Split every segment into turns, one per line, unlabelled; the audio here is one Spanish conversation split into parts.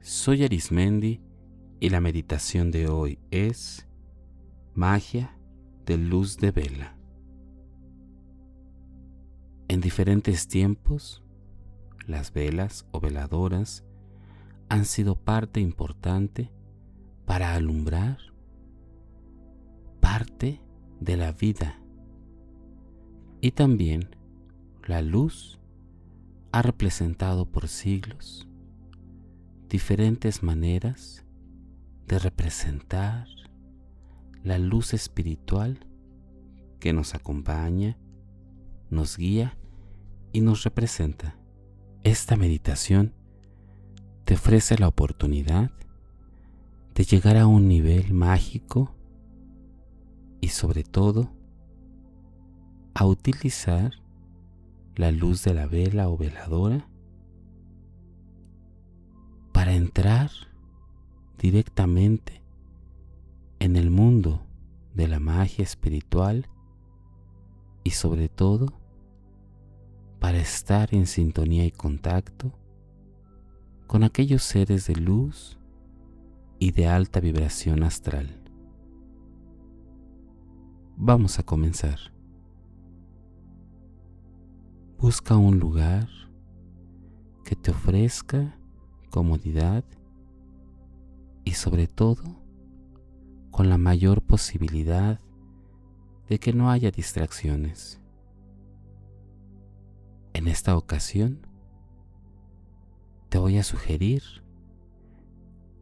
Soy Arismendi y la meditación de hoy es Magia de luz de vela. En diferentes tiempos, las velas o veladoras han sido parte importante para alumbrar parte de la vida y también la luz ha representado por siglos diferentes maneras de representar la luz espiritual que nos acompaña, nos guía y nos representa. Esta meditación te ofrece la oportunidad de llegar a un nivel mágico y sobre todo a utilizar la luz de la vela o veladora entrar directamente en el mundo de la magia espiritual y sobre todo para estar en sintonía y contacto con aquellos seres de luz y de alta vibración astral. Vamos a comenzar. Busca un lugar que te ofrezca comodidad y sobre todo con la mayor posibilidad de que no haya distracciones. En esta ocasión te voy a sugerir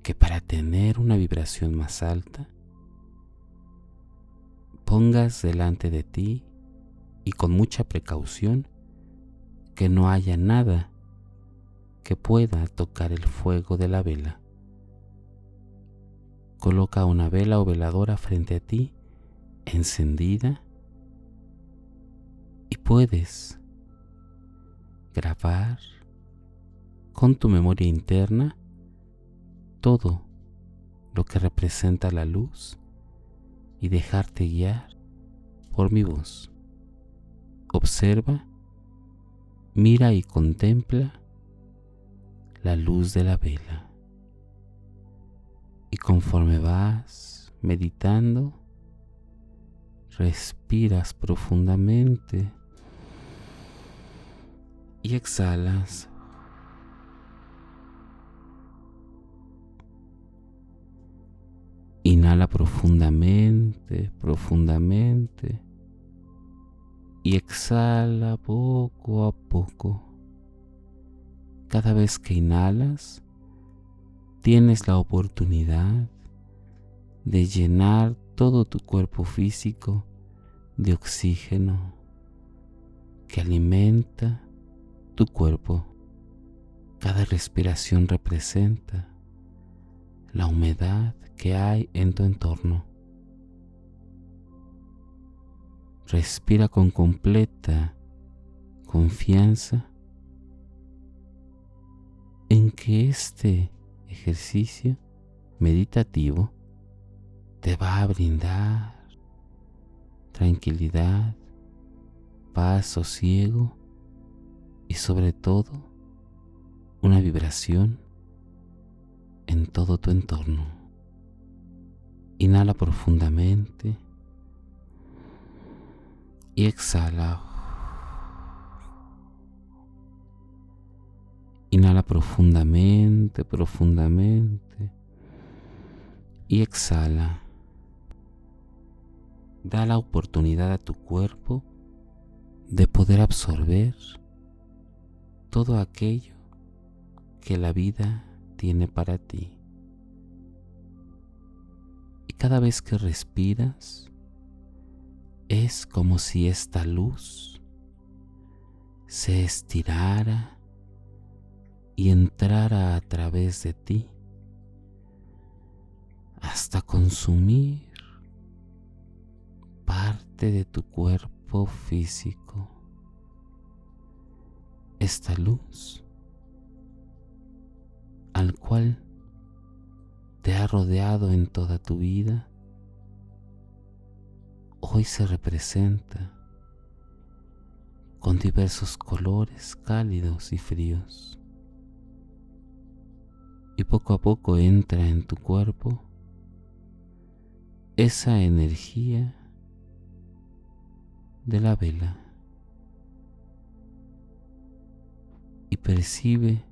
que para tener una vibración más alta pongas delante de ti y con mucha precaución que no haya nada que pueda tocar el fuego de la vela. Coloca una vela o veladora frente a ti, encendida, y puedes grabar con tu memoria interna todo lo que representa la luz y dejarte guiar por mi voz. Observa, mira y contempla la luz de la vela. Y conforme vas meditando, respiras profundamente y exhalas. Inhala profundamente, profundamente y exhala poco a poco. Cada vez que inhalas, tienes la oportunidad de llenar todo tu cuerpo físico de oxígeno que alimenta tu cuerpo. Cada respiración representa la humedad que hay en tu entorno. Respira con completa confianza en que este ejercicio meditativo te va a brindar tranquilidad, paz, sosiego y sobre todo una vibración en todo tu entorno. Inhala profundamente y exhala Inhala profundamente, profundamente. Y exhala. Da la oportunidad a tu cuerpo de poder absorber todo aquello que la vida tiene para ti. Y cada vez que respiras, es como si esta luz se estirara y entrara a través de ti hasta consumir parte de tu cuerpo físico. Esta luz al cual te ha rodeado en toda tu vida, hoy se representa con diversos colores cálidos y fríos y poco a poco entra en tu cuerpo esa energía de la vela y percibe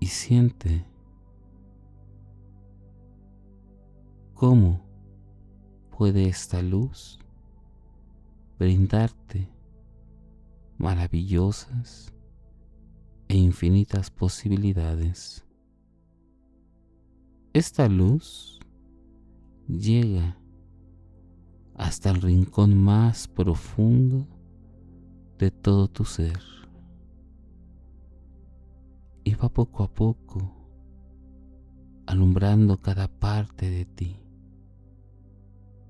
y siente cómo puede esta luz brindarte maravillosas e infinitas posibilidades. Esta luz llega hasta el rincón más profundo de todo tu ser y va poco a poco alumbrando cada parte de ti,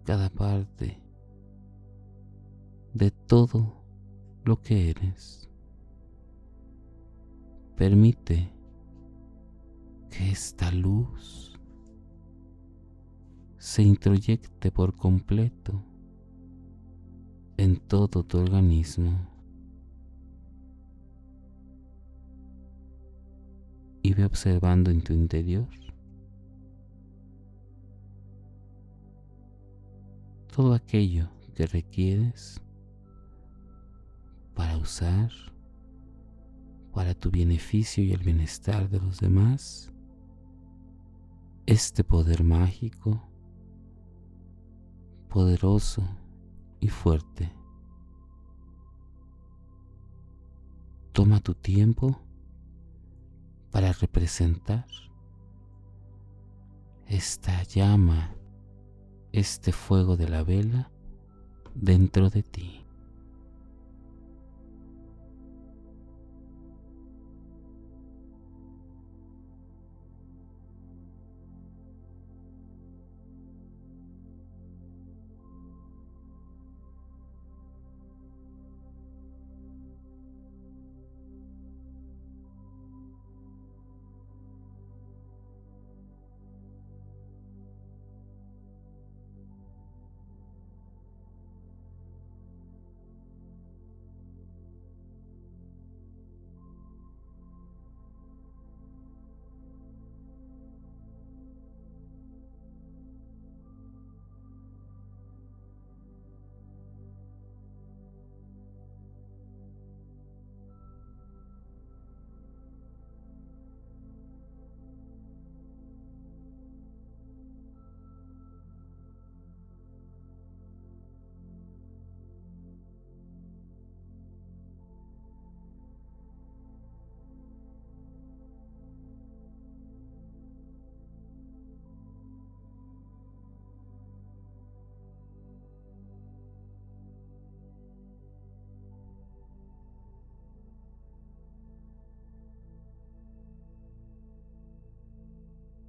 cada parte de todo lo que eres. Permite que esta luz se introyecte por completo en todo tu organismo. Y ve observando en tu interior todo aquello que requieres para usar para tu beneficio y el bienestar de los demás este poder mágico, poderoso y fuerte. Toma tu tiempo para representar esta llama, este fuego de la vela dentro de ti.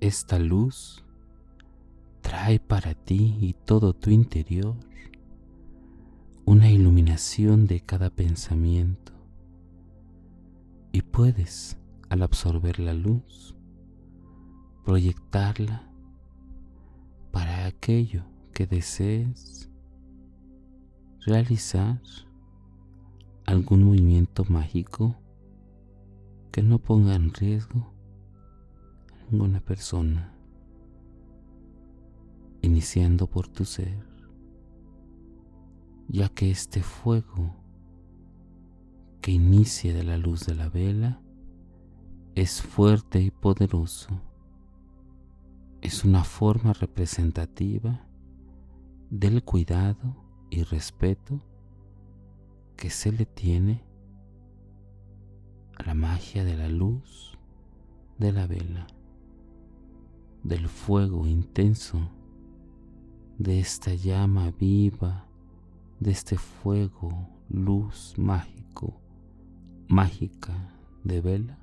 Esta luz trae para ti y todo tu interior una iluminación de cada pensamiento. Y puedes, al absorber la luz, proyectarla para aquello que desees realizar algún movimiento mágico que no ponga en riesgo ninguna persona, iniciando por tu ser, ya que este fuego que inicia de la luz de la vela es fuerte y poderoso. Es una forma representativa del cuidado y respeto que se le tiene a la magia de la luz de la vela del fuego intenso, de esta llama viva, de este fuego, luz mágico, mágica de vela,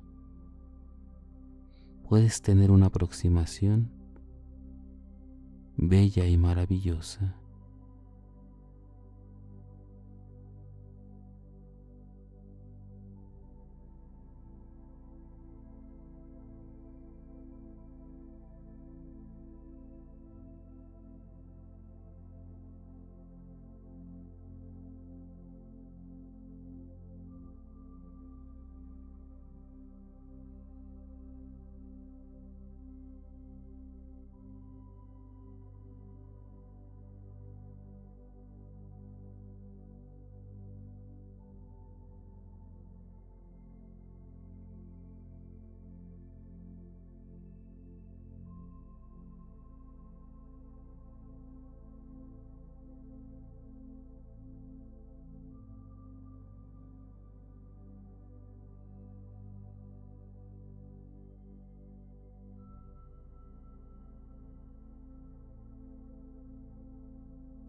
puedes tener una aproximación bella y maravillosa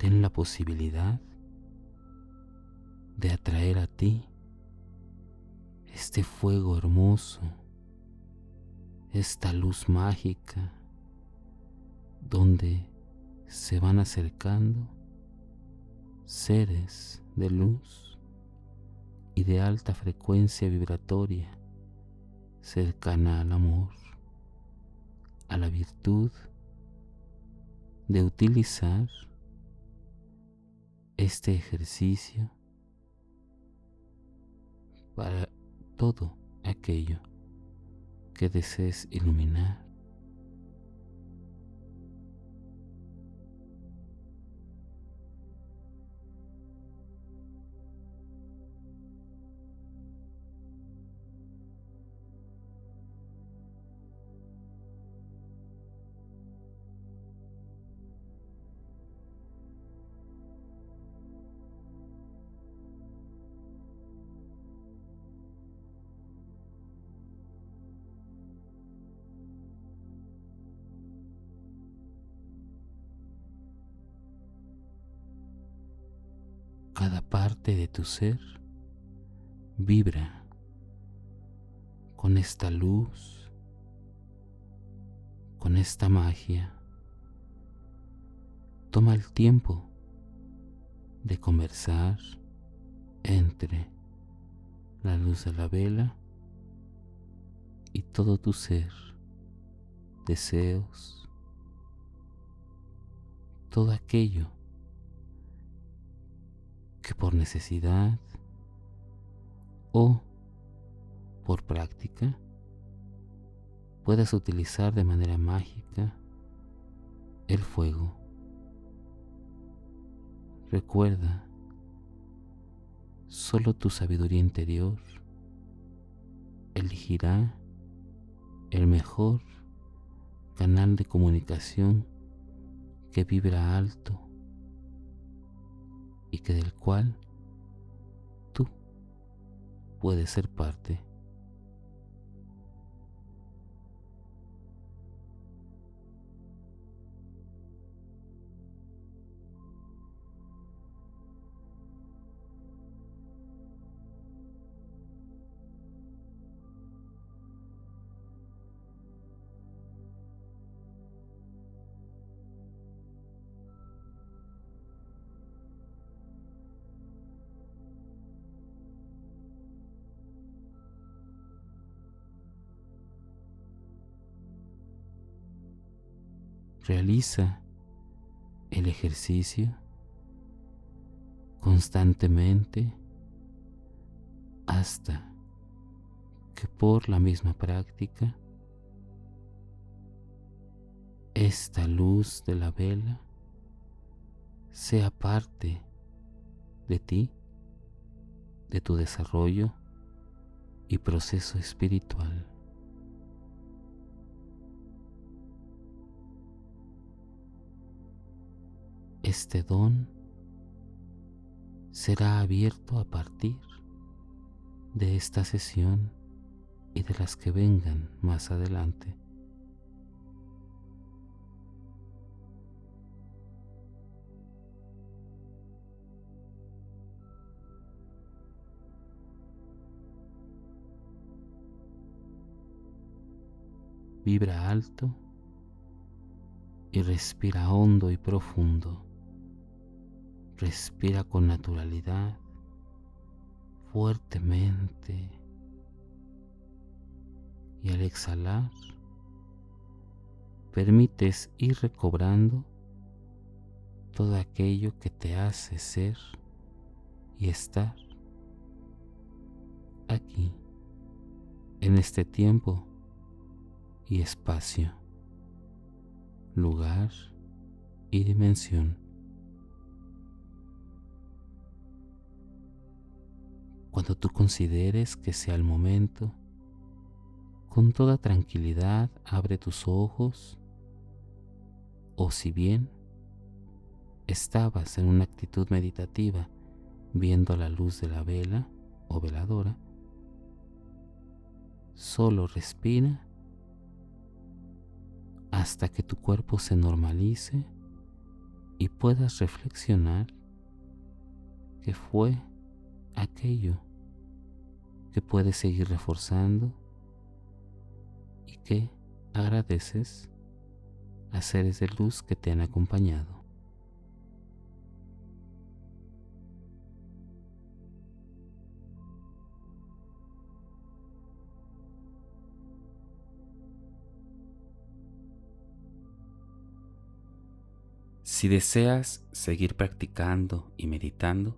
ten la posibilidad de atraer a ti este fuego hermoso, esta luz mágica, donde se van acercando seres de luz y de alta frecuencia vibratoria cercana al amor, a la virtud de utilizar este ejercicio para todo aquello que desees iluminar cada parte de tu ser vibra con esta luz, con esta magia. Toma el tiempo de conversar entre la luz de la vela y todo tu ser, deseos, todo aquello que por necesidad o por práctica puedas utilizar de manera mágica el fuego. Recuerda, solo tu sabiduría interior elegirá el mejor canal de comunicación que vibra alto y que del cual tú puedes ser parte. Realiza el ejercicio constantemente hasta que por la misma práctica esta luz de la vela sea parte de ti, de tu desarrollo y proceso espiritual. Este don será abierto a partir de esta sesión y de las que vengan más adelante. Vibra alto y respira hondo y profundo. Respira con naturalidad, fuertemente. Y al exhalar, permites ir recobrando todo aquello que te hace ser y estar aquí, en este tiempo y espacio, lugar y dimensión. Cuando tú consideres que sea el momento, con toda tranquilidad abre tus ojos. O si bien estabas en una actitud meditativa viendo la luz de la vela o veladora, solo respira hasta que tu cuerpo se normalice y puedas reflexionar qué fue aquello que puedes seguir reforzando y que agradeces a seres de luz que te han acompañado. Si deseas seguir practicando y meditando,